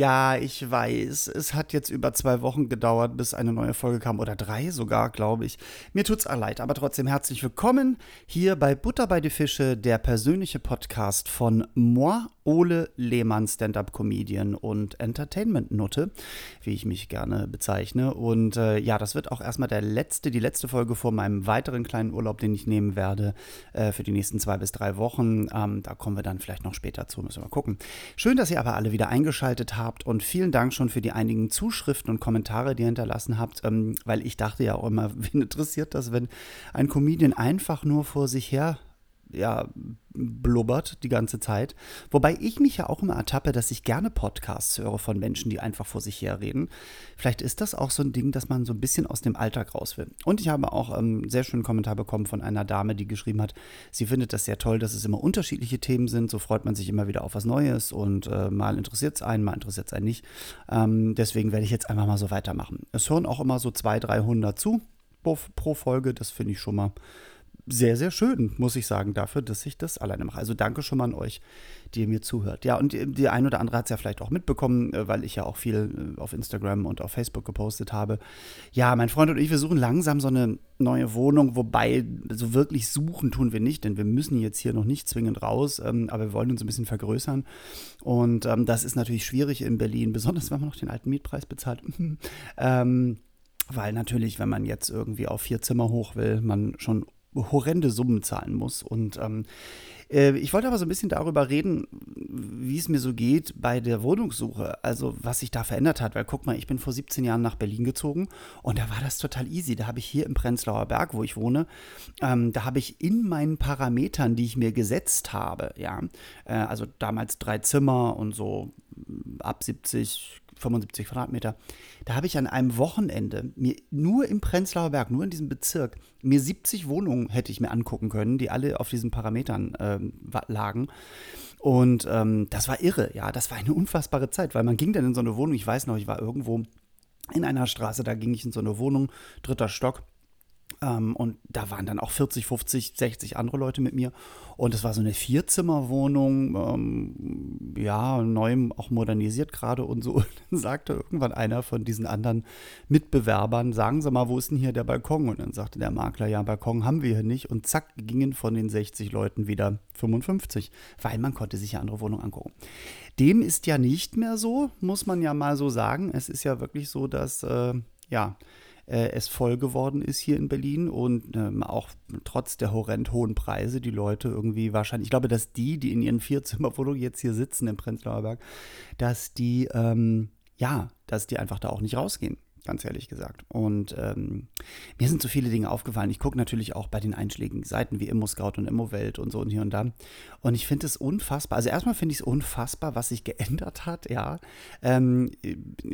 Ja, ich weiß. Es hat jetzt über zwei Wochen gedauert, bis eine neue Folge kam. Oder drei sogar, glaube ich. Mir tut's leid, aber trotzdem herzlich willkommen hier bei Butter bei die Fische, der persönliche Podcast von Moi, Ole Lehmann, Stand-Up-Comedian und Entertainment-Nutte, wie ich mich gerne bezeichne. Und äh, ja, das wird auch erstmal der letzte, die letzte Folge vor meinem weiteren kleinen Urlaub, den ich nehmen werde, äh, für die nächsten zwei bis drei Wochen. Ähm, da kommen wir dann vielleicht noch später zu, müssen wir mal gucken. Schön, dass ihr aber alle wieder eingeschaltet habt und vielen Dank schon für die einigen Zuschriften und Kommentare, die ihr hinterlassen habt, ähm, weil ich dachte ja auch immer, wen interessiert das, wenn ein Comedian einfach nur vor sich her ja, blubbert die ganze Zeit. Wobei ich mich ja auch immer ertappe, dass ich gerne Podcasts höre von Menschen, die einfach vor sich her reden. Vielleicht ist das auch so ein Ding, dass man so ein bisschen aus dem Alltag raus will. Und ich habe auch einen ähm, sehr schönen Kommentar bekommen von einer Dame, die geschrieben hat, sie findet das sehr toll, dass es immer unterschiedliche Themen sind. So freut man sich immer wieder auf was Neues und äh, mal interessiert es einen, mal interessiert es einen nicht. Ähm, deswegen werde ich jetzt einfach mal so weitermachen. Es hören auch immer so 200, 300 zu pro, pro Folge. Das finde ich schon mal sehr, sehr schön, muss ich sagen, dafür, dass ich das alleine mache. Also danke schon mal an euch, die mir zuhört. Ja, und die ein oder andere hat es ja vielleicht auch mitbekommen, äh, weil ich ja auch viel äh, auf Instagram und auf Facebook gepostet habe. Ja, mein Freund und ich, wir suchen langsam so eine neue Wohnung, wobei so wirklich suchen tun wir nicht, denn wir müssen jetzt hier noch nicht zwingend raus, ähm, aber wir wollen uns ein bisschen vergrößern. Und ähm, das ist natürlich schwierig in Berlin, besonders wenn man noch den alten Mietpreis bezahlt. ähm, weil natürlich, wenn man jetzt irgendwie auf vier Zimmer hoch will, man schon horrende Summen zahlen muss. Und ähm, äh, ich wollte aber so ein bisschen darüber reden, wie es mir so geht bei der Wohnungssuche. Also was sich da verändert hat. Weil guck mal, ich bin vor 17 Jahren nach Berlin gezogen und da war das total easy. Da habe ich hier im Prenzlauer Berg, wo ich wohne, ähm, da habe ich in meinen Parametern, die ich mir gesetzt habe, ja, äh, also damals drei Zimmer und so ab 70 75 Quadratmeter. Da habe ich an einem Wochenende mir nur im Prenzlauer Berg, nur in diesem Bezirk, mir 70 Wohnungen hätte ich mir angucken können, die alle auf diesen Parametern ähm, lagen. Und ähm, das war irre, ja, das war eine unfassbare Zeit, weil man ging dann in so eine Wohnung, ich weiß noch, ich war irgendwo in einer Straße, da ging ich in so eine Wohnung, dritter Stock. Ähm, und da waren dann auch 40, 50, 60 andere Leute mit mir. Und es war so eine Vierzimmerwohnung, ähm, ja, neu auch modernisiert gerade und so. Und dann sagte irgendwann einer von diesen anderen Mitbewerbern, sagen Sie mal, wo ist denn hier der Balkon? Und dann sagte der Makler, ja, Balkon haben wir hier nicht. Und zack, gingen von den 60 Leuten wieder 55, weil man konnte sich ja andere Wohnungen angucken. Dem ist ja nicht mehr so, muss man ja mal so sagen. Es ist ja wirklich so, dass, äh, ja, äh, es voll geworden ist hier in Berlin und ähm, auch trotz der horrend hohen Preise die Leute irgendwie wahrscheinlich, ich glaube, dass die, die in ihren Vierzimmerwohnungen jetzt hier sitzen im Prenzlauer Berg, dass die, ähm, ja, dass die einfach da auch nicht rausgehen ganz ehrlich gesagt. Und ähm, mir sind so viele Dinge aufgefallen. Ich gucke natürlich auch bei den einschlägigen Seiten wie Immo-Scout und Immowelt und so und hier und da. Und ich finde es unfassbar. Also erstmal finde ich es unfassbar, was sich geändert hat, ja. Ähm,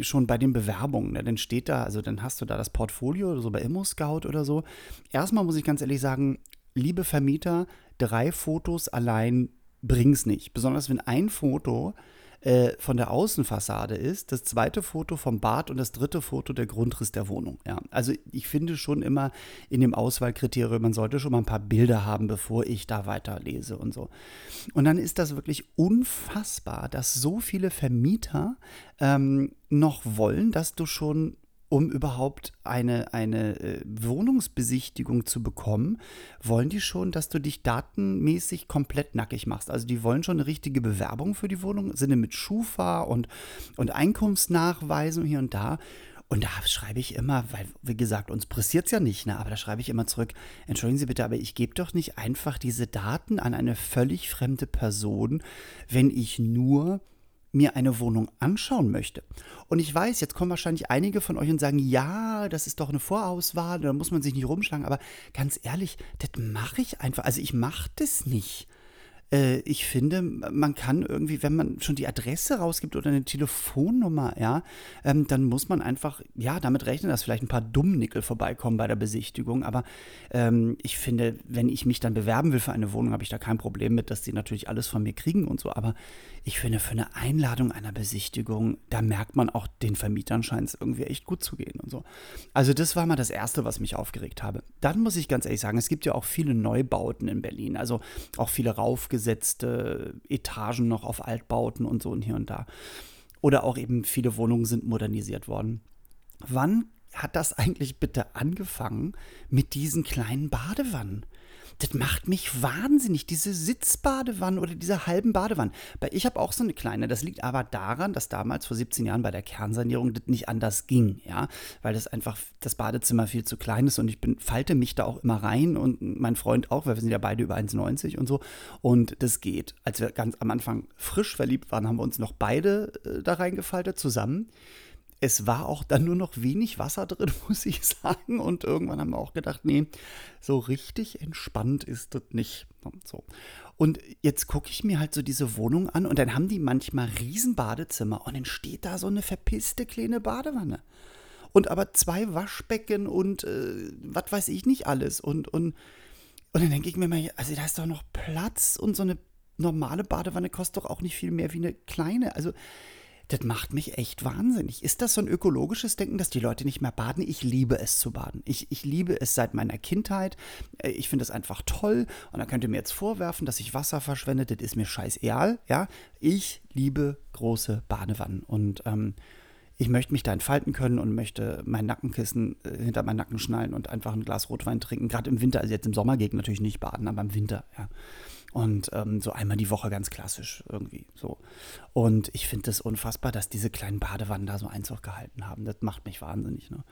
schon bei den Bewerbungen. Ne? Dann steht da, also dann hast du da das Portfolio, oder so bei Immo-Scout oder so. Erstmal muss ich ganz ehrlich sagen, liebe Vermieter, drei Fotos allein bring's nicht. Besonders wenn ein Foto äh, von der Außenfassade ist, das zweite Foto vom Bad und das dritte Foto der Grundriss der Wohnung. Ja. Also ich finde schon immer in dem Auswahlkriterium, man sollte schon mal ein paar Bilder haben, bevor ich da weiterlese und so. Und dann ist das wirklich unfassbar, dass so viele Vermieter ähm, noch wollen, dass du schon um überhaupt eine, eine äh, Wohnungsbesichtigung zu bekommen, wollen die schon, dass du dich datenmäßig komplett nackig machst. Also die wollen schon eine richtige Bewerbung für die Wohnung, Sinne mit Schufa und, und Einkommensnachweisen hier und da. Und da schreibe ich immer, weil, wie gesagt, uns pressiert es ja nicht, ne? aber da schreibe ich immer zurück, entschuldigen Sie bitte, aber ich gebe doch nicht einfach diese Daten an eine völlig fremde Person, wenn ich nur mir eine Wohnung anschauen möchte. Und ich weiß, jetzt kommen wahrscheinlich einige von euch und sagen, ja, das ist doch eine Vorauswahl, da muss man sich nicht rumschlagen, aber ganz ehrlich, das mache ich einfach. Also ich mache das nicht äh, ich finde, man kann irgendwie, wenn man schon die Adresse rausgibt oder eine Telefonnummer, ja, ähm, dann muss man einfach, ja, damit rechnen, dass vielleicht ein paar Dummnickel vorbeikommen bei der Besichtigung. Aber ähm, ich finde, wenn ich mich dann bewerben will für eine Wohnung, habe ich da kein Problem mit, dass die natürlich alles von mir kriegen und so. Aber ich finde, für eine Einladung einer Besichtigung, da merkt man auch, den Vermietern scheint es irgendwie echt gut zu gehen und so. Also das war mal das Erste, was mich aufgeregt habe. Dann muss ich ganz ehrlich sagen, es gibt ja auch viele Neubauten in Berlin, also auch viele raufgesetzte Etagen noch auf Altbauten und so und hier und da. Oder auch eben viele Wohnungen sind modernisiert worden. Wann hat das eigentlich bitte angefangen mit diesen kleinen Badewannen? Das macht mich wahnsinnig, diese Sitzbadewannen oder diese halben Badewannen. Ich habe auch so eine kleine. Das liegt aber daran, dass damals vor 17 Jahren bei der Kernsanierung das nicht anders ging, ja, weil das einfach das Badezimmer viel zu klein ist und ich bin, falte mich da auch immer rein und mein Freund auch, weil wir sind ja beide über 1,90 und so und das geht. Als wir ganz am Anfang frisch verliebt waren, haben wir uns noch beide äh, da reingefaltet zusammen es war auch dann nur noch wenig Wasser drin, muss ich sagen. Und irgendwann haben wir auch gedacht, nee, so richtig entspannt ist das nicht. Und, so. und jetzt gucke ich mir halt so diese Wohnung an und dann haben die manchmal riesen Badezimmer und dann steht da so eine verpisste kleine Badewanne. Und aber zwei Waschbecken und äh, was weiß ich nicht alles. Und, und, und dann denke ich mir mal, also da ist doch noch Platz und so eine normale Badewanne kostet doch auch nicht viel mehr wie eine kleine. Also das macht mich echt wahnsinnig. Ist das so ein ökologisches Denken, dass die Leute nicht mehr baden? Ich liebe es zu baden. Ich, ich liebe es seit meiner Kindheit. Äh, ich finde es einfach toll. Und dann könnt ihr mir jetzt vorwerfen, dass ich Wasser verschwende. Das ist mir scheißegal. Ja, ich liebe große Badewannen. Und ähm, ich möchte mich da entfalten können und möchte mein Nackenkissen äh, hinter meinen Nacken schnallen und einfach ein Glas Rotwein trinken. Gerade im Winter, also jetzt im Sommer geht natürlich nicht baden, aber im Winter, ja. Und ähm, so einmal die Woche ganz klassisch irgendwie so. Und ich finde es das unfassbar, dass diese kleinen Badewannen da so Einzug gehalten haben. Das macht mich wahnsinnig. Ne?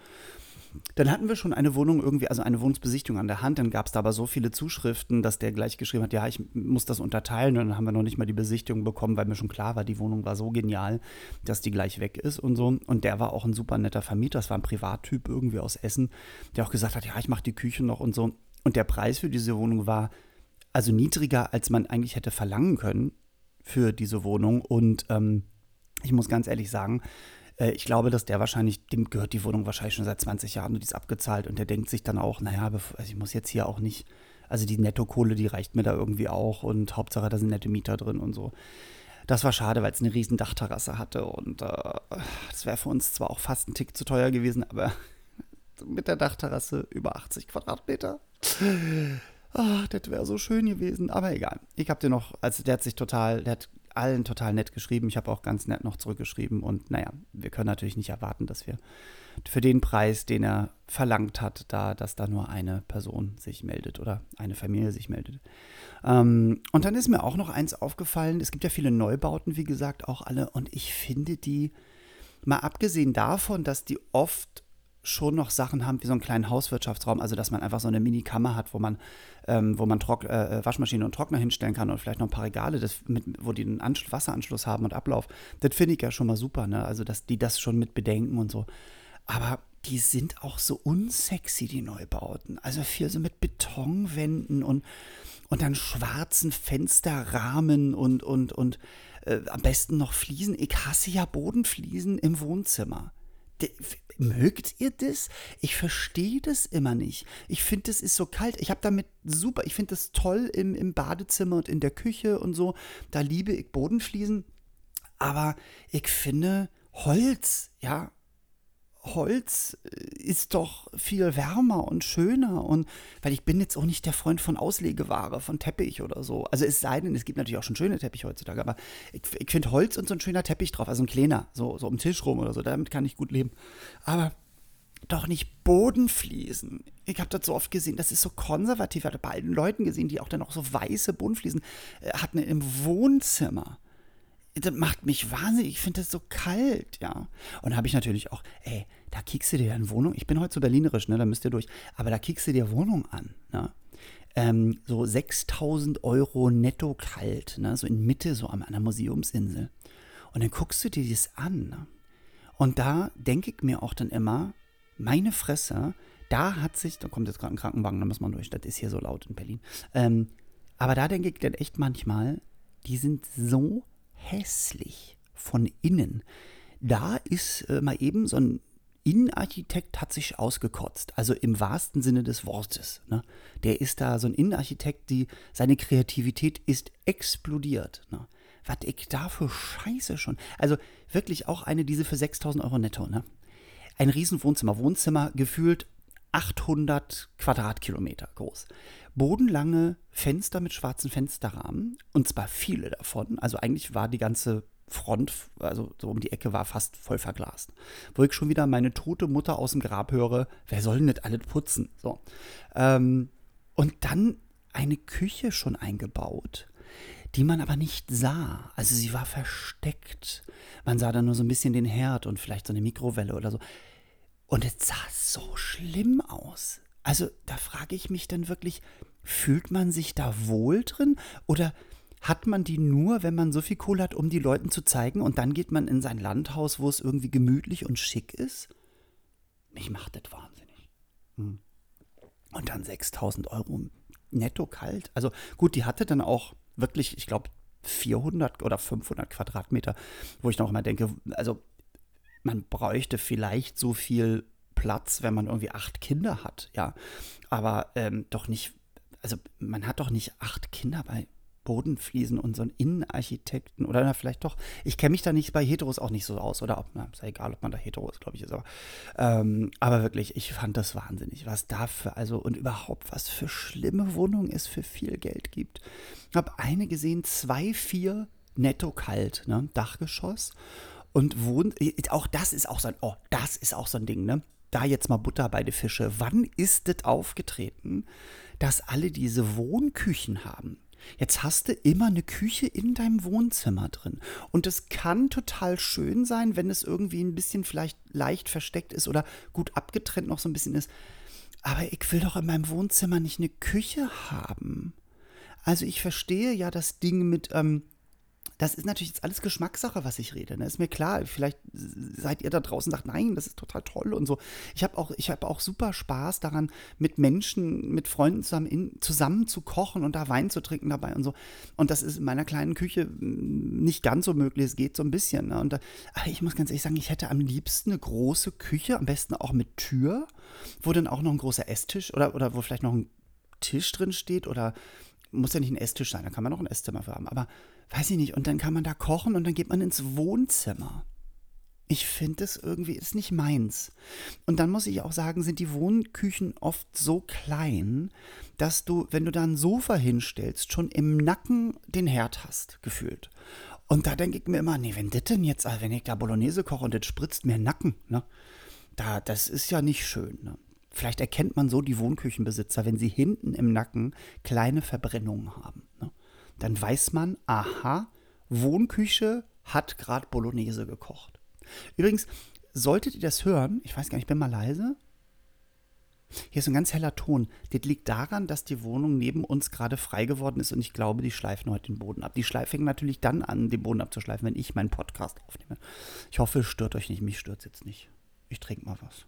Dann hatten wir schon eine Wohnung irgendwie, also eine Wohnungsbesichtigung an der Hand. Dann gab es da aber so viele Zuschriften, dass der gleich geschrieben hat, ja, ich muss das unterteilen. Und dann haben wir noch nicht mal die Besichtigung bekommen, weil mir schon klar war, die Wohnung war so genial, dass die gleich weg ist und so. Und der war auch ein super netter Vermieter. Das war ein Privattyp irgendwie aus Essen, der auch gesagt hat, ja, ich mache die Küche noch und so. Und der Preis für diese Wohnung war also niedriger, als man eigentlich hätte verlangen können für diese Wohnung. Und ähm, ich muss ganz ehrlich sagen, äh, ich glaube, dass der wahrscheinlich, dem gehört die Wohnung wahrscheinlich schon seit 20 Jahren und die ist abgezahlt und der denkt sich dann auch, naja, also ich muss jetzt hier auch nicht, also die Nettokohle, die reicht mir da irgendwie auch und Hauptsache, da sind nette Mieter drin und so. Das war schade, weil es eine riesen Dachterrasse hatte und äh, das wäre für uns zwar auch fast ein Tick zu teuer gewesen, aber mit der Dachterrasse über 80 Quadratmeter ach, das wäre so schön gewesen. Aber egal. Ich habe dir noch, also der hat sich total, der hat allen total nett geschrieben. Ich habe auch ganz nett noch zurückgeschrieben. Und naja, wir können natürlich nicht erwarten, dass wir für den Preis, den er verlangt hat, da, dass da nur eine Person sich meldet oder eine Familie sich meldet. Ähm, und dann ist mir auch noch eins aufgefallen. Es gibt ja viele Neubauten, wie gesagt, auch alle. Und ich finde die, mal abgesehen davon, dass die oft schon noch Sachen haben wie so einen kleinen Hauswirtschaftsraum, also dass man einfach so eine Mini-Kammer hat, wo man, ähm, wo man Trock, äh, äh, Waschmaschine und Trockner hinstellen kann und vielleicht noch ein paar Regale, das mit, wo die einen Anschluss, Wasseranschluss haben und Ablauf. Das finde ich ja schon mal super, ne? Also dass die das schon mit bedenken und so. Aber die sind auch so unsexy, die Neubauten. Also viel so mit Betonwänden und, und dann schwarzen Fensterrahmen und, und, und äh, am besten noch Fliesen. Ich hasse ja Bodenfliesen im Wohnzimmer. De, mögt ihr das? Ich verstehe das immer nicht. Ich finde, das ist so kalt. Ich habe damit super, ich finde das toll im, im Badezimmer und in der Küche und so. Da liebe ich Bodenfliesen. Aber ich finde Holz, ja, Holz äh, ist doch viel wärmer und schöner und weil ich bin jetzt auch nicht der Freund von Auslegeware, von Teppich oder so. Also es sei denn, es gibt natürlich auch schon schöne Teppiche heutzutage, aber ich, ich finde Holz und so ein schöner Teppich drauf, also ein kleiner, so, so um den Tisch rum oder so, damit kann ich gut leben. Aber doch nicht Bodenfliesen. Ich habe das so oft gesehen, das ist so konservativ. Ich habe bei allen Leuten gesehen, die auch dann auch so weiße Bodenfliesen äh, hatten im Wohnzimmer das macht mich wahnsinnig. Ich finde das so kalt, ja. Und da habe ich natürlich auch, ey, da kickst du dir eine Wohnung. Ich bin heute so berlinerisch, ne, da müsst ihr durch. Aber da kickst du dir Wohnung an, ne? Ähm, so 6000 Euro netto kalt, ne? so in Mitte, so an einer Museumsinsel. Und dann guckst du dir das an. Ne? Und da denke ich mir auch dann immer, meine Fresse, da hat sich, da kommt jetzt gerade ein Krankenwagen, da muss man durch, das ist hier so laut in Berlin. Ähm, aber da denke ich dann echt manchmal, die sind so hässlich von innen. Da ist äh, mal eben so ein Innenarchitekt hat sich ausgekotzt, also im wahrsten Sinne des Wortes. Ne? Der ist da so ein Innenarchitekt, die seine Kreativität ist explodiert. Ne? Was ich da für Scheiße schon. Also wirklich auch eine, diese für 6000 Euro netto. Ne? Ein Riesenwohnzimmer. Wohnzimmer gefühlt 800 Quadratkilometer groß. Bodenlange Fenster mit schwarzen Fensterrahmen und zwar viele davon. Also eigentlich war die ganze Front, also so um die Ecke war fast voll verglast. Wo ich schon wieder meine tote Mutter aus dem Grab höre, wer soll denn das alles putzen? So. Ähm, und dann eine Küche schon eingebaut, die man aber nicht sah. Also sie war versteckt. Man sah dann nur so ein bisschen den Herd und vielleicht so eine Mikrowelle oder so. Und es sah so schlimm aus. Also da frage ich mich dann wirklich, fühlt man sich da wohl drin oder hat man die nur, wenn man so viel Kohle hat, um die Leuten zu zeigen und dann geht man in sein Landhaus, wo es irgendwie gemütlich und schick ist? Mich macht das wahnsinnig. Hm. Und dann 6000 Euro netto kalt. Also gut, die hatte dann auch wirklich, ich glaube, 400 oder 500 Quadratmeter, wo ich noch mal denke, also man bräuchte vielleicht so viel Platz, wenn man irgendwie acht Kinder hat, ja. Aber ähm, doch nicht, also man hat doch nicht acht Kinder bei Bodenfliesen und so einen Innenarchitekten oder na, vielleicht doch. Ich kenne mich da nicht bei Heteros auch nicht so aus oder ob, na, ist ja egal, ob man da Hetero ist, glaube ich, ist aber. Ähm, aber wirklich, ich fand das wahnsinnig, was da für, also und überhaupt was für schlimme Wohnungen es für viel Geld gibt. Ich habe eine gesehen, zwei, vier netto kalt, ne, Dachgeschoss und wohnt, auch das ist auch so ein, oh, das ist auch so ein Ding, ne? Da jetzt mal Butter bei den Fische. Wann ist es aufgetreten, dass alle diese Wohnküchen haben? Jetzt hast du immer eine Küche in deinem Wohnzimmer drin. Und es kann total schön sein, wenn es irgendwie ein bisschen vielleicht leicht versteckt ist oder gut abgetrennt noch so ein bisschen ist. Aber ich will doch in meinem Wohnzimmer nicht eine Küche haben. Also ich verstehe ja das Ding mit, ähm, das ist natürlich jetzt alles Geschmackssache, was ich rede. Ne? Ist mir klar, vielleicht seid ihr da draußen und sagt, nein, das ist total toll und so. Ich habe auch, hab auch super Spaß daran, mit Menschen, mit Freunden zusammen, in, zusammen zu kochen und da Wein zu trinken dabei und so. Und das ist in meiner kleinen Küche hm, nicht ganz so möglich. Es geht so ein bisschen. Ne? Und da, aber ich muss ganz ehrlich sagen, ich hätte am liebsten eine große Küche, am besten auch mit Tür, wo dann auch noch ein großer Esstisch oder, oder wo vielleicht noch ein Tisch drin steht oder muss ja nicht ein Esstisch sein, da kann man auch ein Esszimmer für haben. Aber weiß ich nicht, und dann kann man da kochen und dann geht man ins Wohnzimmer. Ich finde es irgendwie, ist nicht meins. Und dann muss ich auch sagen, sind die Wohnküchen oft so klein, dass du, wenn du da ein Sofa hinstellst, schon im Nacken den Herd hast, gefühlt. Und da denke ich mir immer, nee, wenn das denn jetzt, wenn ich da Bolognese koche und das spritzt mir Nacken, ne? Da, das ist ja nicht schön, ne? Vielleicht erkennt man so die Wohnküchenbesitzer, wenn sie hinten im Nacken kleine Verbrennungen haben. Ne? Dann weiß man, aha, Wohnküche hat gerade Bolognese gekocht. Übrigens, solltet ihr das hören, ich weiß gar nicht, ich bin mal leise. Hier ist ein ganz heller Ton. Das liegt daran, dass die Wohnung neben uns gerade frei geworden ist und ich glaube, die schleifen heute den Boden ab. Die fängt natürlich dann an, den Boden abzuschleifen, wenn ich meinen Podcast aufnehme. Ich hoffe, es stört euch nicht. Mich stört es jetzt nicht. Ich trinke mal was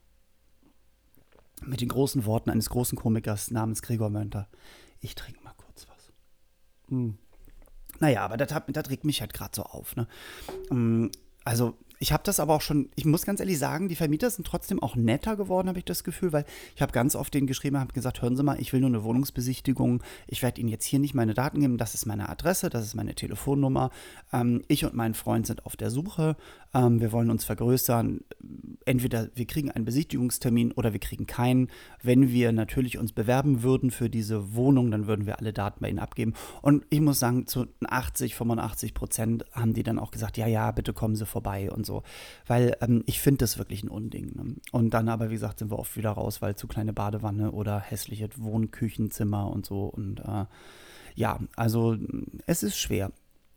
mit den großen Worten eines großen Komikers namens Gregor Mönter. Ich trinke mal kurz was. Hm. Naja, aber das, das regt mich halt gerade so auf. Ne? Hm, also ich habe das aber auch schon, ich muss ganz ehrlich sagen, die Vermieter sind trotzdem auch netter geworden, habe ich das Gefühl, weil ich habe ganz oft denen geschrieben, habe gesagt, hören Sie mal, ich will nur eine Wohnungsbesichtigung. Ich werde Ihnen jetzt hier nicht meine Daten geben. Das ist meine Adresse, das ist meine Telefonnummer. Ähm, ich und mein Freund sind auf der Suche. Ähm, wir wollen uns vergrößern. Entweder wir kriegen einen Besichtigungstermin oder wir kriegen keinen. Wenn wir natürlich uns bewerben würden für diese Wohnung, dann würden wir alle Daten bei Ihnen abgeben. Und ich muss sagen, zu 80, 85 Prozent haben die dann auch gesagt, ja, ja, bitte kommen Sie vorbei und so. Weil ähm, ich finde das wirklich ein Unding. Ne? Und dann aber, wie gesagt, sind wir oft wieder raus, weil zu kleine Badewanne oder hässliche Wohnküchenzimmer und so. Und äh, ja, also es ist schwer.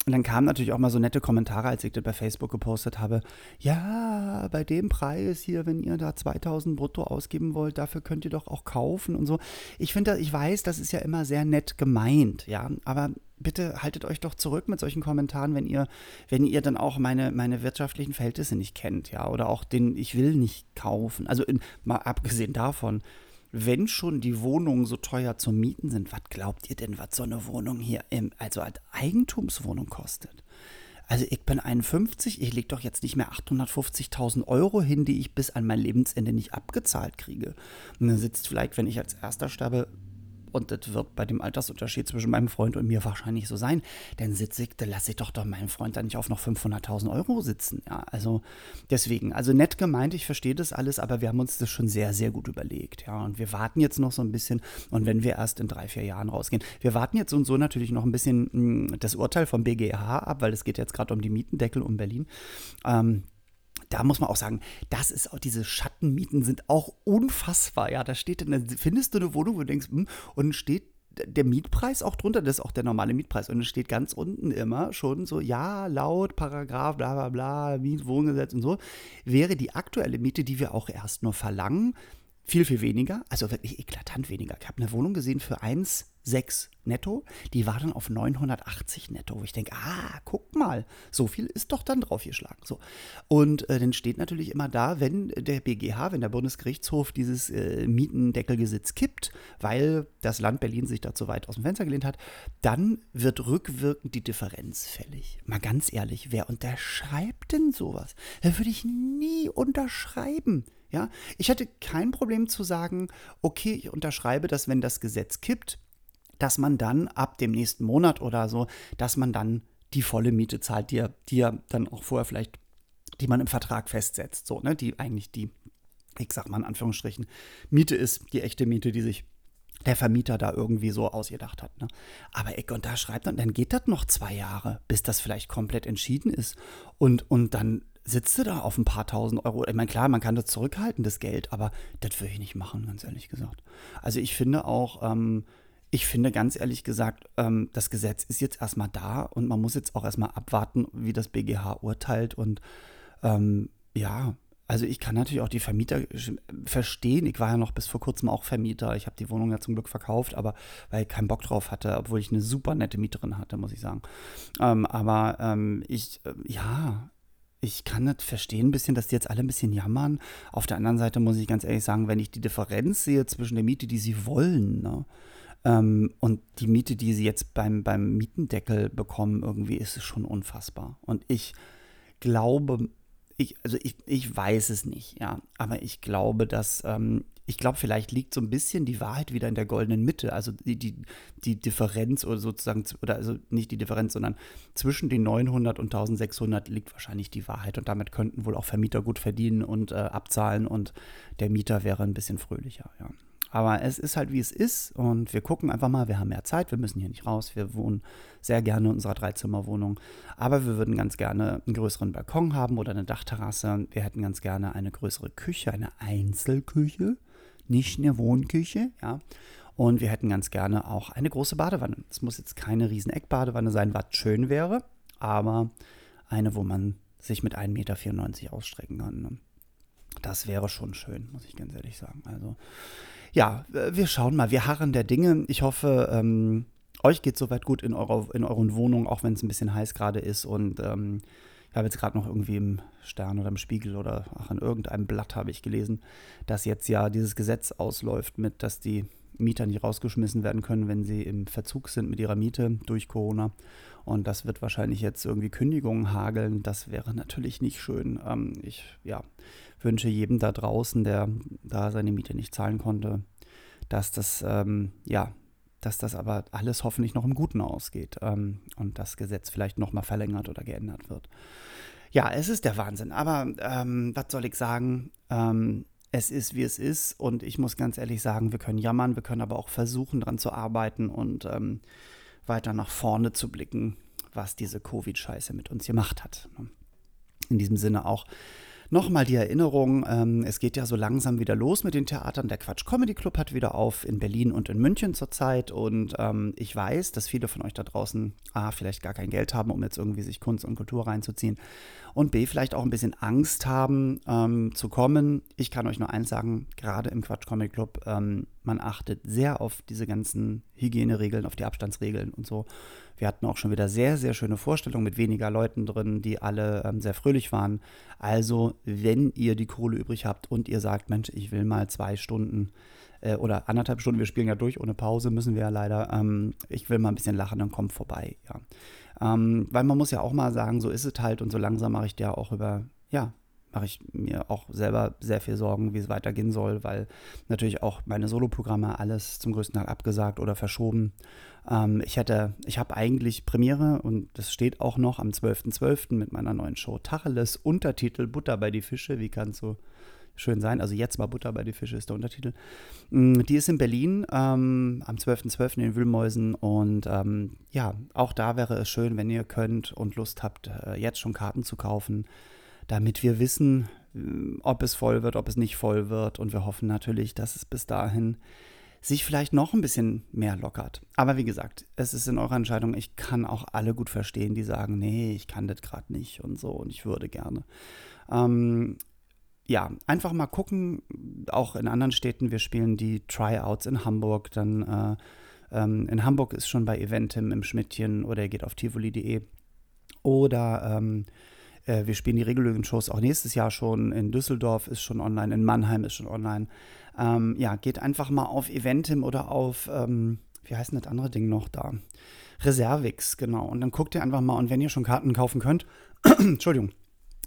Und dann kamen natürlich auch mal so nette Kommentare, als ich das bei Facebook gepostet habe. Ja, bei dem Preis hier, wenn ihr da 2000 brutto ausgeben wollt, dafür könnt ihr doch auch kaufen und so. Ich finde, ich weiß, das ist ja immer sehr nett gemeint, ja, aber bitte haltet euch doch zurück mit solchen Kommentaren, wenn ihr, wenn ihr dann auch meine, meine wirtschaftlichen Verhältnisse nicht kennt, ja, oder auch den, ich will nicht kaufen. Also in, mal abgesehen davon, wenn schon die Wohnungen so teuer zu mieten sind, was glaubt ihr denn, was so eine Wohnung hier im, also als Eigentumswohnung kostet? Also ich bin 51, ich lege doch jetzt nicht mehr 850.000 Euro hin, die ich bis an mein Lebensende nicht abgezahlt kriege. Und dann sitzt vielleicht, wenn ich als Erster sterbe, und das wird bei dem Altersunterschied zwischen meinem Freund und mir wahrscheinlich so sein, dann sitze ich, dann lasse ich doch doch meinen Freund da nicht auf noch 500.000 Euro sitzen. Ja, also deswegen, also nett gemeint, ich verstehe das alles, aber wir haben uns das schon sehr, sehr gut überlegt. Ja, und wir warten jetzt noch so ein bisschen und wenn wir erst in drei, vier Jahren rausgehen, wir warten jetzt und so natürlich noch ein bisschen mh, hm, das Urteil vom BGH ab, weil es geht jetzt gerade um die Mietendeckel um Berlin. Ähm, da muss man auch sagen, das ist auch, diese Schattenmieten sind auch unfassbar. Ja, da steht dann, findest du eine Wohnung, wo du denkst, hm, und steht der Mietpreis auch drunter, das ist auch der normale Mietpreis. Und es steht ganz unten immer schon so, ja, laut Paragraph, bla bla bla, Mietwohngesetz und so, wäre die aktuelle Miete, die wir auch erst nur verlangen, viel, viel weniger, also wirklich eklatant weniger. Ich habe eine Wohnung gesehen für 1,6 netto, die war dann auf 980 netto, wo ich denke, ah, guck mal, so viel ist doch dann draufgeschlagen. So. Und äh, dann steht natürlich immer da, wenn der BGH, wenn der Bundesgerichtshof dieses äh, Mietendeckelgesetz kippt, weil das Land Berlin sich da zu weit aus dem Fenster gelehnt hat, dann wird rückwirkend die Differenz fällig. Mal ganz ehrlich, wer unterschreibt denn sowas? Da würde ich nie unterschreiben. Ja, ich hätte kein Problem zu sagen, okay, ich unterschreibe, dass wenn das Gesetz kippt, dass man dann ab dem nächsten Monat oder so, dass man dann die volle Miete zahlt, die ja, die ja dann auch vorher vielleicht, die man im Vertrag festsetzt, so, ne, die eigentlich die, ich sag mal in Anführungsstrichen, Miete ist, die echte Miete, die sich der Vermieter da irgendwie so ausgedacht hat. Ne? Aber ich unterschreibt dann, dann geht das noch zwei Jahre, bis das vielleicht komplett entschieden ist. Und, und dann sitzt du da auf ein paar tausend Euro. Ich meine, klar, man kann das zurückhalten, das Geld, aber das würde ich nicht machen, ganz ehrlich gesagt. Also ich finde auch, ähm, ich finde ganz ehrlich gesagt, ähm, das Gesetz ist jetzt erstmal da und man muss jetzt auch erstmal abwarten, wie das BGH urteilt. Und ähm, ja, also ich kann natürlich auch die Vermieter verstehen. Ich war ja noch bis vor kurzem auch Vermieter. Ich habe die Wohnung ja zum Glück verkauft, aber weil ich keinen Bock drauf hatte, obwohl ich eine super nette Mieterin hatte, muss ich sagen. Ähm, aber ähm, ich, äh, ja, ich kann das verstehen ein bisschen, dass die jetzt alle ein bisschen jammern. Auf der anderen Seite muss ich ganz ehrlich sagen, wenn ich die Differenz sehe zwischen der Miete, die sie wollen, ne, ähm, und die Miete, die sie jetzt beim, beim Mietendeckel bekommen, irgendwie ist es schon unfassbar. Und ich glaube, ich, also ich, ich weiß es nicht, ja, aber ich glaube, dass ähm, ich glaube, vielleicht liegt so ein bisschen die Wahrheit wieder in der goldenen Mitte. Also die, die, die Differenz oder sozusagen, oder also nicht die Differenz, sondern zwischen den 900 und 1600 liegt wahrscheinlich die Wahrheit. Und damit könnten wohl auch Vermieter gut verdienen und äh, abzahlen und der Mieter wäre ein bisschen fröhlicher, ja. Aber es ist halt wie es ist und wir gucken einfach mal, wir haben mehr Zeit, wir müssen hier nicht raus, wir wohnen sehr gerne in unserer Dreizimmerwohnung, aber wir würden ganz gerne einen größeren Balkon haben oder eine Dachterrasse. Wir hätten ganz gerne eine größere Küche, eine Einzelküche nicht eine Wohnküche, ja. Und wir hätten ganz gerne auch eine große Badewanne. Es muss jetzt keine riesen Eckbadewanne sein, was schön wäre, aber eine, wo man sich mit 1,94 Meter ausstrecken kann. Ne? Das wäre schon schön, muss ich ganz ehrlich sagen. Also, ja, wir schauen mal. Wir harren der Dinge. Ich hoffe, ähm, euch geht soweit gut in, eurer, in euren Wohnungen, auch wenn es ein bisschen heiß gerade ist. Und ähm, ich habe jetzt gerade noch irgendwie im Stern oder im Spiegel oder ach, in irgendeinem Blatt habe ich gelesen, dass jetzt ja dieses Gesetz ausläuft mit, dass die Mieter nicht rausgeschmissen werden können, wenn sie im Verzug sind mit ihrer Miete durch Corona. Und das wird wahrscheinlich jetzt irgendwie Kündigungen hageln. Das wäre natürlich nicht schön. Ähm, ich ja, wünsche jedem da draußen, der da seine Miete nicht zahlen konnte, dass das ähm, ja dass das aber alles hoffentlich noch im Guten ausgeht ähm, und das Gesetz vielleicht nochmal verlängert oder geändert wird. Ja, es ist der Wahnsinn, aber ähm, was soll ich sagen? Ähm, es ist, wie es ist und ich muss ganz ehrlich sagen, wir können jammern, wir können aber auch versuchen, daran zu arbeiten und ähm, weiter nach vorne zu blicken, was diese Covid-Scheiße mit uns gemacht hat. In diesem Sinne auch Nochmal die Erinnerung, ähm, es geht ja so langsam wieder los mit den Theatern. Der Quatsch Comedy Club hat wieder auf in Berlin und in München zurzeit. Und ähm, ich weiß, dass viele von euch da draußen A, vielleicht gar kein Geld haben, um jetzt irgendwie sich Kunst und Kultur reinzuziehen. Und B, vielleicht auch ein bisschen Angst haben ähm, zu kommen. Ich kann euch nur eins sagen, gerade im Quatsch Comedy Club, ähm, man achtet sehr auf diese ganzen Hygieneregeln, auf die Abstandsregeln und so. Wir hatten auch schon wieder sehr, sehr schöne Vorstellungen mit weniger Leuten drin, die alle ähm, sehr fröhlich waren. Also, wenn ihr die Kohle übrig habt und ihr sagt, Mensch, ich will mal zwei Stunden äh, oder anderthalb Stunden, wir spielen ja durch ohne Pause, müssen wir ja leider, ähm, ich will mal ein bisschen lachen, dann kommt vorbei, ja. Ähm, weil man muss ja auch mal sagen, so ist es halt und so langsam mache ich dir auch über, ja, mache ich mir auch selber sehr viel Sorgen, wie es weitergehen soll, weil natürlich auch meine Soloprogramme alles zum größten Teil abgesagt oder verschoben. Ähm, ich hätte, ich habe eigentlich Premiere und das steht auch noch am 12.12. .12. mit meiner neuen Show Tacheles, Untertitel Butter bei die Fische, wie kann es so schön sein. Also jetzt mal Butter bei die Fische ist der Untertitel. Mm, die ist in Berlin ähm, am 12.12. .12. in den Wühlmäusen und ähm, ja, auch da wäre es schön, wenn ihr könnt und Lust habt, äh, jetzt schon Karten zu kaufen damit wir wissen, äh, ob es voll wird, ob es nicht voll wird. Und wir hoffen natürlich, dass es bis dahin sich vielleicht noch ein bisschen mehr lockert. Aber wie gesagt, es ist in eurer Entscheidung. Ich kann auch alle gut verstehen, die sagen, nee, ich kann das gerade nicht und so und ich würde gerne. Ähm, ja, einfach mal gucken, auch in anderen Städten. Wir spielen die Tryouts in Hamburg, dann äh, ähm, in Hamburg ist schon bei Eventim im Schmidtchen oder ihr geht auf tivoli.de oder ähm, äh, wir spielen die regelmäßigen Shows auch nächstes Jahr schon. In Düsseldorf ist schon online, in Mannheim ist schon online. Ähm, ja, geht einfach mal auf Eventim oder auf, ähm, wie heißt denn das andere Ding noch da? Reservix, genau. Und dann guckt ihr einfach mal und wenn ihr schon Karten kaufen könnt, Entschuldigung,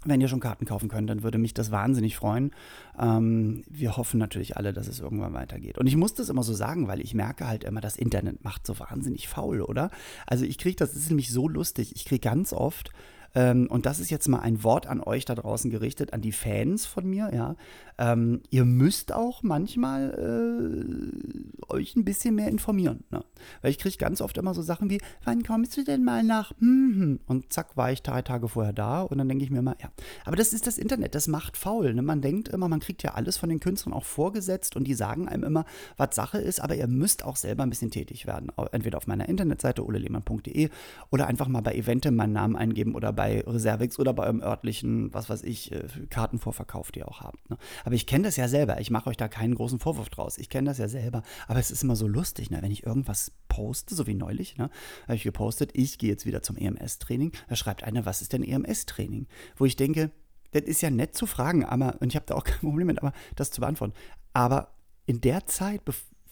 wenn ihr schon Karten kaufen könnt, dann würde mich das wahnsinnig freuen. Ähm, wir hoffen natürlich alle, dass es irgendwann weitergeht. Und ich muss das immer so sagen, weil ich merke halt immer, das Internet macht so wahnsinnig faul, oder? Also ich kriege, das ist nämlich so lustig, ich kriege ganz oft ähm, und das ist jetzt mal ein Wort an euch da draußen gerichtet, an die Fans von mir, ja. Ähm, ihr müsst auch manchmal äh, euch ein bisschen mehr informieren. Ne? Weil ich kriege ganz oft immer so Sachen wie, wann kommst du denn mal nach? Hm, hm. Und zack, war ich drei Tage vorher da und dann denke ich mir immer, ja. Aber das ist das Internet, das macht faul. Ne? Man denkt immer, man kriegt ja alles von den Künstlern auch vorgesetzt und die sagen einem immer, was Sache ist, aber ihr müsst auch selber ein bisschen tätig werden. Entweder auf meiner Internetseite olelehmann.de oder einfach mal bei Evente meinen Namen eingeben oder bei Reservix oder bei eurem örtlichen, was weiß ich, äh, Kartenvorverkauf, die ihr auch habt. Ne? Aber ich kenne das ja selber. Ich mache euch da keinen großen Vorwurf draus. Ich kenne das ja selber. Aber es ist immer so lustig, ne? wenn ich irgendwas poste, so wie neulich, ne? habe ich gepostet, ich gehe jetzt wieder zum EMS-Training. Da schreibt einer, was ist denn EMS-Training? Wo ich denke, das ist ja nett zu fragen, aber, und ich habe da auch kein Problem mit, aber das zu beantworten. Aber in der Zeit,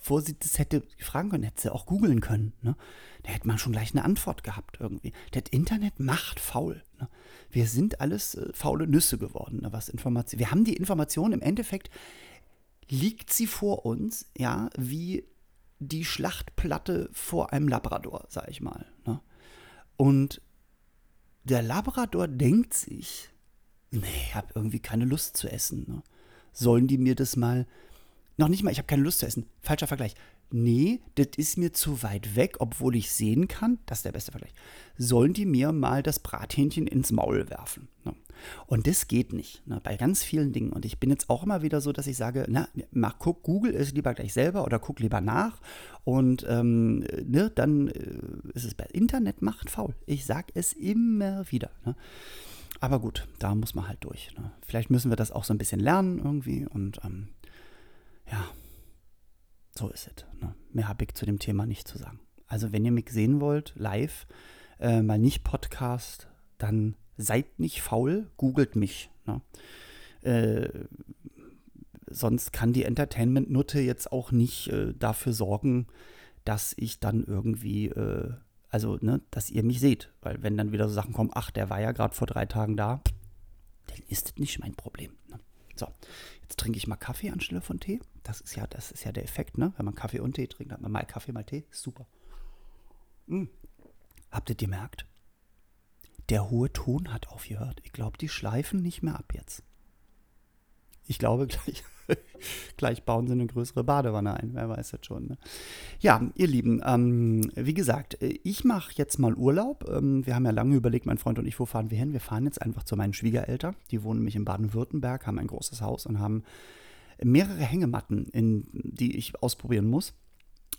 bevor sie das hätte fragen können, hätte sie auch googeln können. Ne? Da hätte man schon gleich eine Antwort gehabt irgendwie. Das Internet macht faul. Ne? Wir sind alles äh, faule Nüsse geworden, ne, was Information. Wir haben die Information im Endeffekt, liegt sie vor uns, ja, wie die Schlachtplatte vor einem Labrador, sag ich mal. Ne? Und der Labrador denkt sich, nee, ich habe irgendwie keine Lust zu essen. Ne? Sollen die mir das mal noch nicht mal, ich habe keine Lust zu essen. Falscher Vergleich. Nee, das ist mir zu weit weg, obwohl ich sehen kann, das ist der beste Vergleich. Sollen die mir mal das Brathähnchen ins Maul werfen? Ne? Und das geht nicht, ne? bei ganz vielen Dingen. Und ich bin jetzt auch immer wieder so, dass ich sage, na, mach, guck, Google es lieber gleich selber oder guck lieber nach. Und ähm, ne, dann äh, ist es bei Internet macht faul. Ich sage es immer wieder. Ne? Aber gut, da muss man halt durch. Ne? Vielleicht müssen wir das auch so ein bisschen lernen irgendwie. Und ähm, ja, so ist es. Ne? Mehr habe ich zu dem Thema nicht zu sagen. Also wenn ihr mich sehen wollt, live, äh, mal nicht Podcast, dann seid nicht faul, googelt mich. Ne? Äh, sonst kann die Entertainment-Nutte jetzt auch nicht äh, dafür sorgen, dass ich dann irgendwie, äh, also, ne, dass ihr mich seht. Weil wenn dann wieder so Sachen kommen, ach, der war ja gerade vor drei Tagen da, dann ist das nicht mein Problem. So, jetzt trinke ich mal Kaffee anstelle von Tee. Das ist ja, das ist ja der Effekt, ne? Wenn man Kaffee und Tee trinkt, hat man mal Kaffee, mal Tee. Super. Hm. Habt ihr gemerkt? Der hohe Ton hat aufgehört. Ich glaube, die schleifen nicht mehr ab jetzt. Ich glaube, gleich, gleich bauen sie eine größere Badewanne ein. Wer weiß das schon. Ne? Ja, ihr Lieben, ähm, wie gesagt, ich mache jetzt mal Urlaub. Ähm, wir haben ja lange überlegt, mein Freund und ich, wo fahren wir hin? Wir fahren jetzt einfach zu meinen Schwiegereltern. Die wohnen nämlich in Baden-Württemberg, haben ein großes Haus und haben mehrere Hängematten, in, die ich ausprobieren muss.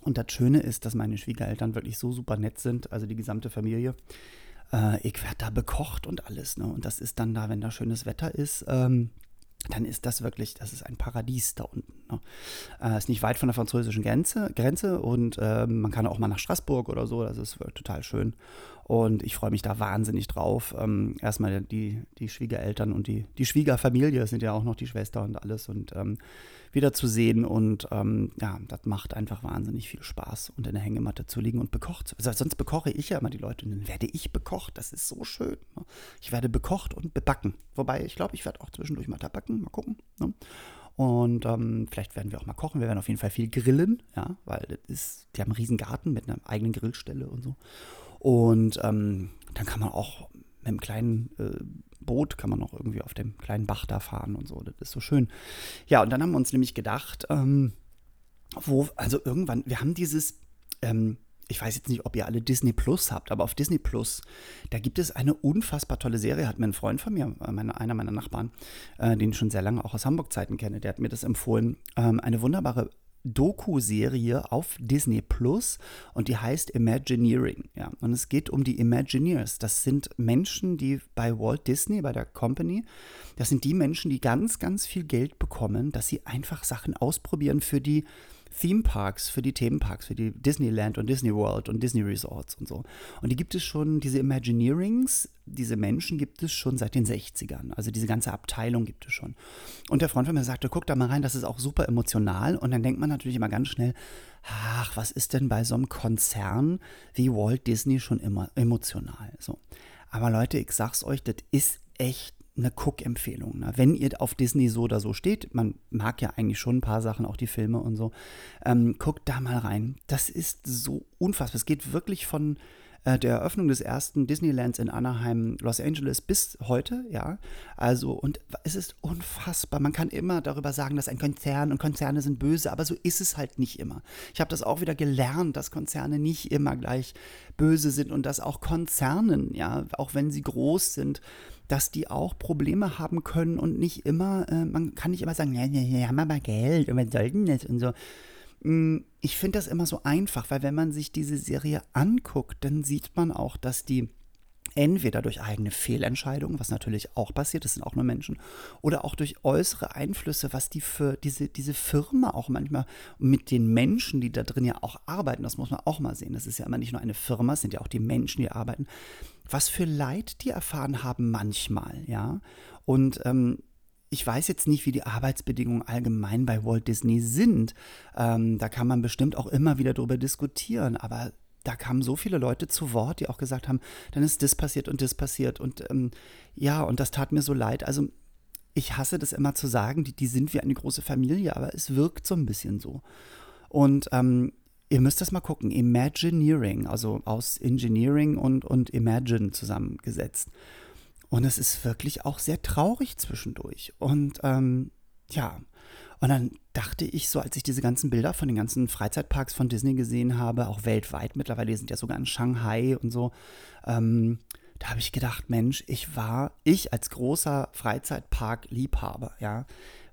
Und das Schöne ist, dass meine Schwiegereltern wirklich so super nett sind, also die gesamte Familie. Äh, ich werde da bekocht und alles. Ne? Und das ist dann da, wenn da schönes Wetter ist, ähm, dann ist das wirklich, das ist ein Paradies da unten. Ne? Äh, ist nicht weit von der französischen Grenze, Grenze und äh, man kann auch mal nach Straßburg oder so, das ist total schön. Und ich freue mich da wahnsinnig drauf. Ähm, erstmal die, die Schwiegereltern und die, die Schwiegerfamilie, sind ja auch noch die Schwester und alles. Und ähm, wieder. Und ähm, ja, das macht einfach wahnsinnig viel Spaß, unter der Hängematte zu liegen und bekocht. Also sonst bekoche ich ja immer die Leute und dann werde ich bekocht. Das ist so schön. Ne? Ich werde bekocht und bebacken. Wobei, ich glaube, ich werde auch zwischendurch mal backen. Mal gucken. Ne? Und ähm, vielleicht werden wir auch mal kochen. Wir werden auf jeden Fall viel grillen, ja, weil das ist, die haben einen riesen Garten mit einer eigenen Grillstelle und so. Und ähm, dann kann man auch mit einem kleinen äh, Boot kann man noch irgendwie auf dem kleinen Bach da fahren und so. Das ist so schön. Ja, und dann haben wir uns nämlich gedacht, ähm, wo, also irgendwann, wir haben dieses, ähm, ich weiß jetzt nicht, ob ihr alle Disney Plus habt, aber auf Disney Plus, da gibt es eine unfassbar tolle Serie, hat mir ein Freund von mir, äh, meine, einer meiner Nachbarn, äh, den ich schon sehr lange auch aus Hamburg-Zeiten kenne, der hat mir das empfohlen, ähm, eine wunderbare Doku-Serie auf Disney Plus und die heißt Imagineering. Ja. Und es geht um die Imagineers. Das sind Menschen, die bei Walt Disney, bei der Company, das sind die Menschen, die ganz, ganz viel Geld bekommen, dass sie einfach Sachen ausprobieren für die Theme Parks für die Themenparks, für die Disneyland und Disney World und Disney Resorts und so. Und die gibt es schon, diese Imagineerings, diese Menschen gibt es schon seit den 60ern. Also diese ganze Abteilung gibt es schon. Und der Freund von mir sagte, guck da mal rein, das ist auch super emotional. Und dann denkt man natürlich immer ganz schnell, ach, was ist denn bei so einem Konzern wie Walt Disney schon immer emotional? So. Aber Leute, ich sag's euch, das ist echt eine Cook-Empfehlung. Ne? Wenn ihr auf Disney so oder so steht, man mag ja eigentlich schon ein paar Sachen, auch die Filme und so, ähm, guckt da mal rein. Das ist so unfassbar. Es geht wirklich von äh, der Eröffnung des ersten Disneylands in Anaheim, Los Angeles bis heute, ja. Also, und es ist unfassbar. Man kann immer darüber sagen, dass ein Konzern und Konzerne sind böse, aber so ist es halt nicht immer. Ich habe das auch wieder gelernt, dass Konzerne nicht immer gleich böse sind und dass auch Konzernen, ja, auch wenn sie groß sind, dass die auch Probleme haben können und nicht immer, äh, man kann nicht immer sagen, ja, ja, ja, haben aber Geld und wir sollten das und so. Mm, ich finde das immer so einfach, weil wenn man sich diese Serie anguckt, dann sieht man auch, dass die entweder durch eigene Fehlentscheidungen, was natürlich auch passiert, das sind auch nur Menschen, oder auch durch äußere Einflüsse, was die für diese, diese Firma auch manchmal mit den Menschen, die da drin ja auch arbeiten, das muss man auch mal sehen. Das ist ja immer nicht nur eine Firma, es sind ja auch die Menschen, die arbeiten, was für Leid die erfahren haben manchmal, ja. Und ähm, ich weiß jetzt nicht, wie die Arbeitsbedingungen allgemein bei Walt Disney sind. Ähm, da kann man bestimmt auch immer wieder drüber diskutieren, aber da kamen so viele Leute zu Wort, die auch gesagt haben, dann ist das passiert und das passiert. Und ähm, ja, und das tat mir so leid. Also ich hasse das immer zu sagen, die, die sind wie eine große Familie, aber es wirkt so ein bisschen so. Und ähm, ihr müsst das mal gucken, Imagineering, also aus Engineering und, und Imagine zusammengesetzt. Und es ist wirklich auch sehr traurig zwischendurch. Und ähm, ja, und dann dachte ich so, als ich diese ganzen Bilder von den ganzen Freizeitparks von Disney gesehen habe, auch weltweit mittlerweile, die sind ja sogar in Shanghai und so, ähm, da habe ich gedacht, Mensch, ich war, ich als großer Freizeitpark-Liebhaber, ja,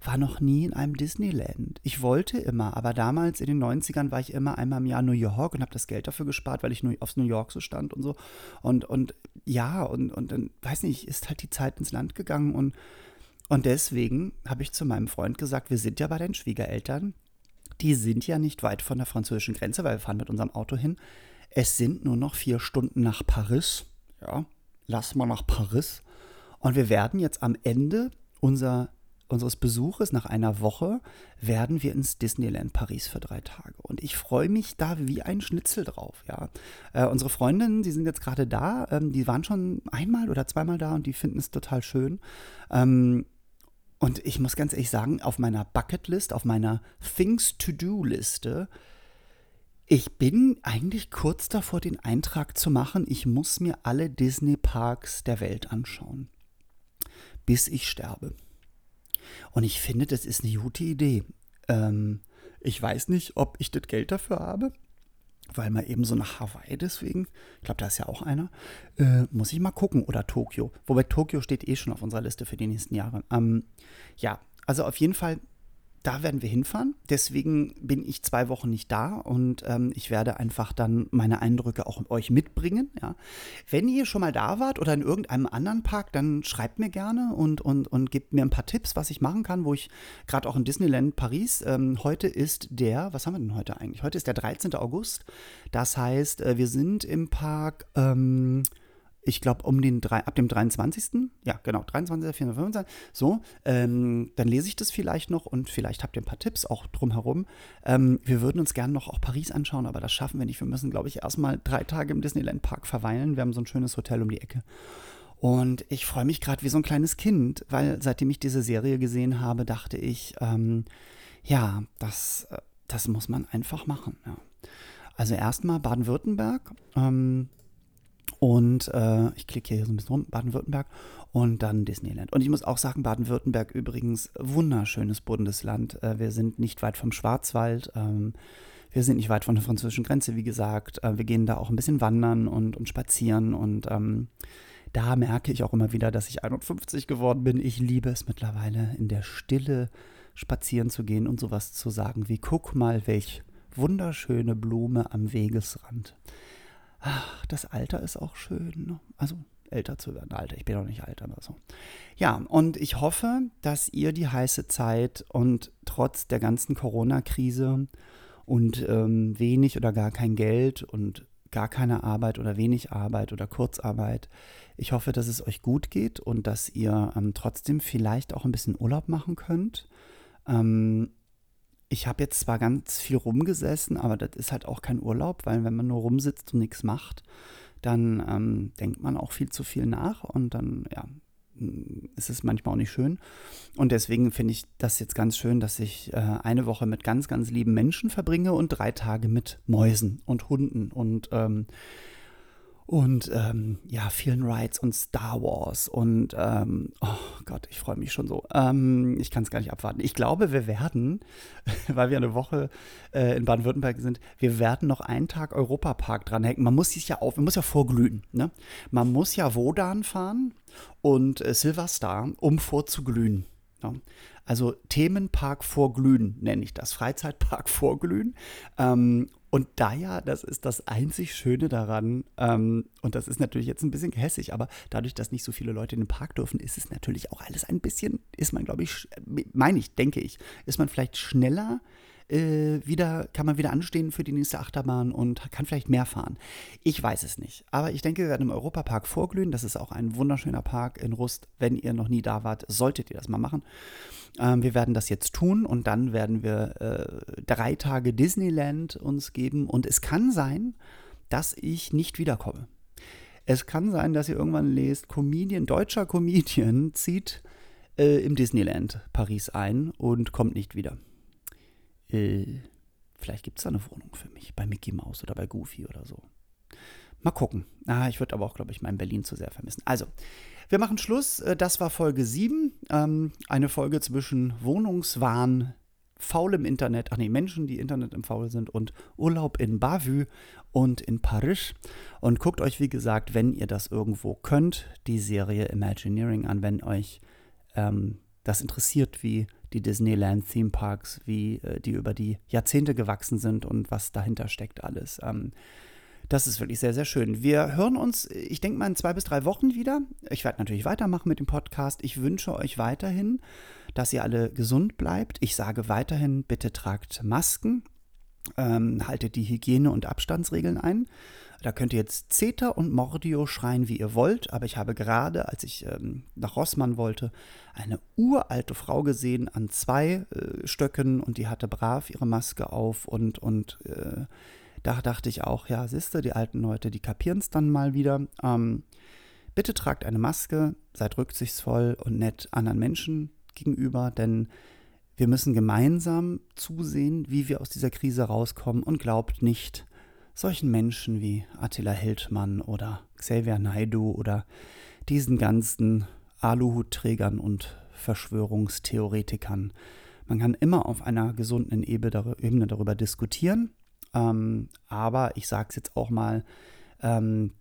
war noch nie in einem Disneyland. Ich wollte immer, aber damals in den 90ern war ich immer einmal im Jahr New York und habe das Geld dafür gespart, weil ich nur aufs New York so stand und so. Und, und ja, und, und dann, weiß nicht, ist halt die Zeit ins Land gegangen und, und deswegen habe ich zu meinem Freund gesagt, wir sind ja bei den Schwiegereltern. Die sind ja nicht weit von der französischen Grenze, weil wir fahren mit unserem Auto hin. Es sind nur noch vier Stunden nach Paris. Ja, lass mal nach Paris. Und wir werden jetzt am Ende unser unseres Besuches nach einer Woche werden wir ins Disneyland Paris für drei Tage. Und ich freue mich da wie ein Schnitzel drauf. Ja. Äh, unsere Freundinnen, die sind jetzt gerade da, ähm, die waren schon einmal oder zweimal da und die finden es total schön. Ähm, und ich muss ganz ehrlich sagen, auf meiner Bucketlist, auf meiner Things-to-Do-Liste, ich bin eigentlich kurz davor, den Eintrag zu machen, ich muss mir alle Disney-Parks der Welt anschauen, bis ich sterbe. Und ich finde, das ist eine gute Idee. Ähm, ich weiß nicht, ob ich das Geld dafür habe, weil man eben so nach Hawaii deswegen, ich glaube, da ist ja auch einer, äh, muss ich mal gucken. Oder Tokio. Wobei Tokio steht eh schon auf unserer Liste für die nächsten Jahre. Ähm, ja, also auf jeden Fall da werden wir hinfahren. Deswegen bin ich zwei Wochen nicht da und ähm, ich werde einfach dann meine Eindrücke auch euch mitbringen. Ja. Wenn ihr schon mal da wart oder in irgendeinem anderen Park, dann schreibt mir gerne und, und, und gebt mir ein paar Tipps, was ich machen kann, wo ich gerade auch in Disneyland Paris, ähm, heute ist der, was haben wir denn heute eigentlich? Heute ist der 13. August. Das heißt, äh, wir sind im Park. Ähm, ich glaube, um den drei, ab dem 23. Ja, genau, 23. 24. 25. So, ähm, dann lese ich das vielleicht noch und vielleicht habt ihr ein paar Tipps auch drumherum. Ähm, wir würden uns gerne noch auch Paris anschauen, aber das schaffen wir nicht. Wir müssen, glaube ich, erstmal drei Tage im Disneyland Park verweilen. Wir haben so ein schönes Hotel um die Ecke. Und ich freue mich gerade wie so ein kleines Kind, weil seitdem ich diese Serie gesehen habe, dachte ich, ähm, ja, das, äh, das muss man einfach machen. Ja. Also erstmal Baden-Württemberg. Ähm, und äh, ich klicke hier so ein bisschen rum, Baden-Württemberg und dann Disneyland. Und ich muss auch sagen, Baden-Württemberg übrigens wunderschönes Bundesland. Äh, wir sind nicht weit vom Schwarzwald. Ähm, wir sind nicht weit von der französischen Grenze, wie gesagt. Äh, wir gehen da auch ein bisschen wandern und, und spazieren. Und ähm, da merke ich auch immer wieder, dass ich 51 geworden bin. Ich liebe es mittlerweile, in der Stille spazieren zu gehen und sowas zu sagen wie, guck mal, welch wunderschöne Blume am Wegesrand ach, das Alter ist auch schön. Ne? Also älter zu werden. Alter, ich bin noch nicht alt, aber so. Ja, und ich hoffe, dass ihr die heiße Zeit und trotz der ganzen Corona-Krise und ähm, wenig oder gar kein Geld und gar keine Arbeit oder wenig Arbeit oder Kurzarbeit. Ich hoffe, dass es euch gut geht und dass ihr ähm, trotzdem vielleicht auch ein bisschen Urlaub machen könnt. Ähm, ich habe jetzt zwar ganz viel rumgesessen, aber das ist halt auch kein Urlaub, weil wenn man nur rumsitzt und nichts macht, dann ähm, denkt man auch viel zu viel nach und dann, ja, mm, ist es manchmal auch nicht schön. Und deswegen finde ich das jetzt ganz schön, dass ich äh, eine Woche mit ganz, ganz lieben Menschen verbringe und drei Tage mit Mäusen und Hunden und ähm, und ähm, ja, vielen Rides und Star Wars und ähm, oh Gott, ich freue mich schon so. Ähm, ich kann es gar nicht abwarten. Ich glaube, wir werden, weil wir eine Woche äh, in Baden-Württemberg sind, wir werden noch einen Tag Europapark dranhängen. Man muss sich ja auf, man muss ja vorglühen. Ne? Man muss ja Wodan fahren und äh, Silverstar, um vorzuglühen. Ja. Also Themenpark vorglühen nenne ich das, Freizeitpark vorglühen. Ähm, und da ja, das ist das einzig Schöne daran, ähm, und das ist natürlich jetzt ein bisschen gehässig, aber dadurch, dass nicht so viele Leute in den Park dürfen, ist es natürlich auch alles ein bisschen, ist man, glaube ich, meine ich, denke ich, ist man vielleicht schneller äh, wieder, kann man wieder anstehen für die nächste Achterbahn und kann vielleicht mehr fahren. Ich weiß es nicht. Aber ich denke, wir werden im Europapark vorglühen. Das ist auch ein wunderschöner Park in Rust. Wenn ihr noch nie da wart, solltet ihr das mal machen. Ähm, wir werden das jetzt tun und dann werden wir äh, drei Tage Disneyland uns geben. Und es kann sein, dass ich nicht wiederkomme. Es kann sein, dass ihr irgendwann lest, Comedian, deutscher Comedian zieht äh, im Disneyland Paris ein und kommt nicht wieder. Äh, vielleicht gibt es da eine Wohnung für mich bei Mickey Mouse oder bei Goofy oder so. Mal gucken. Ah, ich würde aber auch, glaube ich, mein Berlin zu sehr vermissen. Also, wir machen Schluss. Äh, das war Folge 7. Ähm, eine Folge zwischen Wohnungswahn, faulem Internet, ach nee, Menschen, die Internet im Faul sind und Urlaub in Bavü und in Paris. Und guckt euch, wie gesagt, wenn ihr das irgendwo könnt, die Serie Imagineering an, wenn euch ähm, das interessiert, wie die Disneyland Theme Parks, wie äh, die über die Jahrzehnte gewachsen sind und was dahinter steckt alles. Ähm, das ist wirklich sehr, sehr schön. Wir hören uns, ich denke mal, in zwei bis drei Wochen wieder. Ich werde natürlich weitermachen mit dem Podcast. Ich wünsche euch weiterhin, dass ihr alle gesund bleibt. Ich sage weiterhin, bitte tragt Masken, ähm, haltet die Hygiene- und Abstandsregeln ein. Da könnt ihr jetzt Zeta und Mordio schreien, wie ihr wollt, aber ich habe gerade, als ich ähm, nach Rossmann wollte, eine uralte Frau gesehen an zwei äh, Stöcken und die hatte brav ihre Maske auf und, und äh, da dachte ich auch, ja, siehste, die alten Leute, die kapieren es dann mal wieder. Ähm, bitte tragt eine Maske, seid rücksichtsvoll und nett anderen Menschen gegenüber, denn wir müssen gemeinsam zusehen, wie wir aus dieser Krise rauskommen und glaubt nicht, solchen Menschen wie Attila Hildmann oder Xavier Naidu oder diesen ganzen Aluhutträgern und Verschwörungstheoretikern. Man kann immer auf einer gesunden Ebene darüber diskutieren, ähm, aber ich sage es jetzt auch mal, ähm,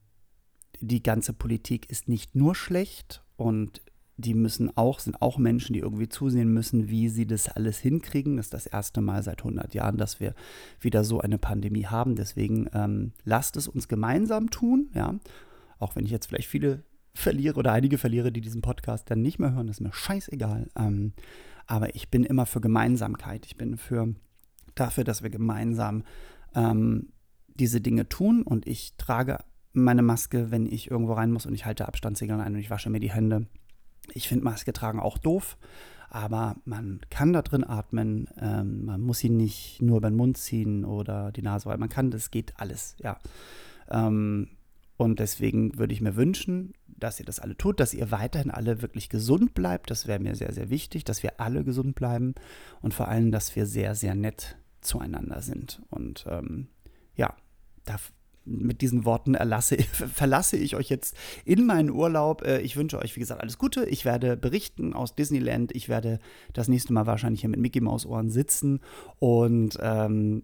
die ganze Politik ist nicht nur schlecht und die müssen auch, sind auch Menschen, die irgendwie zusehen müssen, wie sie das alles hinkriegen. Das ist das erste Mal seit 100 Jahren, dass wir wieder so eine Pandemie haben. Deswegen ähm, lasst es uns gemeinsam tun, ja. Auch wenn ich jetzt vielleicht viele verliere oder einige verliere, die diesen Podcast dann nicht mehr hören, ist mir scheißegal. Ähm, aber ich bin immer für Gemeinsamkeit. Ich bin für dafür, dass wir gemeinsam ähm, diese Dinge tun und ich trage meine Maske, wenn ich irgendwo rein muss und ich halte Abstandssignal ein und ich wasche mir die Hände. Ich finde Maske tragen auch doof, aber man kann da drin atmen. Ähm, man muss sie nicht nur über den Mund ziehen oder die Nase, weil man kann, das geht alles, ja. Ähm, und deswegen würde ich mir wünschen, dass ihr das alle tut, dass ihr weiterhin alle wirklich gesund bleibt. Das wäre mir sehr, sehr wichtig, dass wir alle gesund bleiben und vor allem, dass wir sehr, sehr nett zueinander sind. Und ähm, ja, da, mit diesen Worten erlasse, verlasse ich euch jetzt in meinen Urlaub. Äh, ich wünsche euch, wie gesagt, alles Gute. Ich werde berichten aus Disneyland. Ich werde das nächste Mal wahrscheinlich hier mit Mickey Maus Ohren sitzen. Und ähm,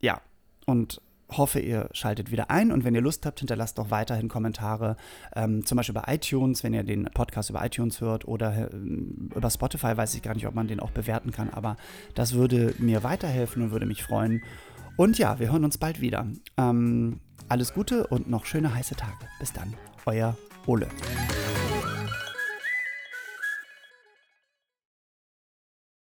ja, und hoffe, ihr schaltet wieder ein und wenn ihr Lust habt, hinterlasst doch weiterhin Kommentare, ähm, zum Beispiel bei iTunes, wenn ihr den Podcast über iTunes hört oder äh, über Spotify, weiß ich gar nicht, ob man den auch bewerten kann, aber das würde mir weiterhelfen und würde mich freuen. Und ja, wir hören uns bald wieder. Ähm, alles Gute und noch schöne heiße Tage. Bis dann, euer Ole.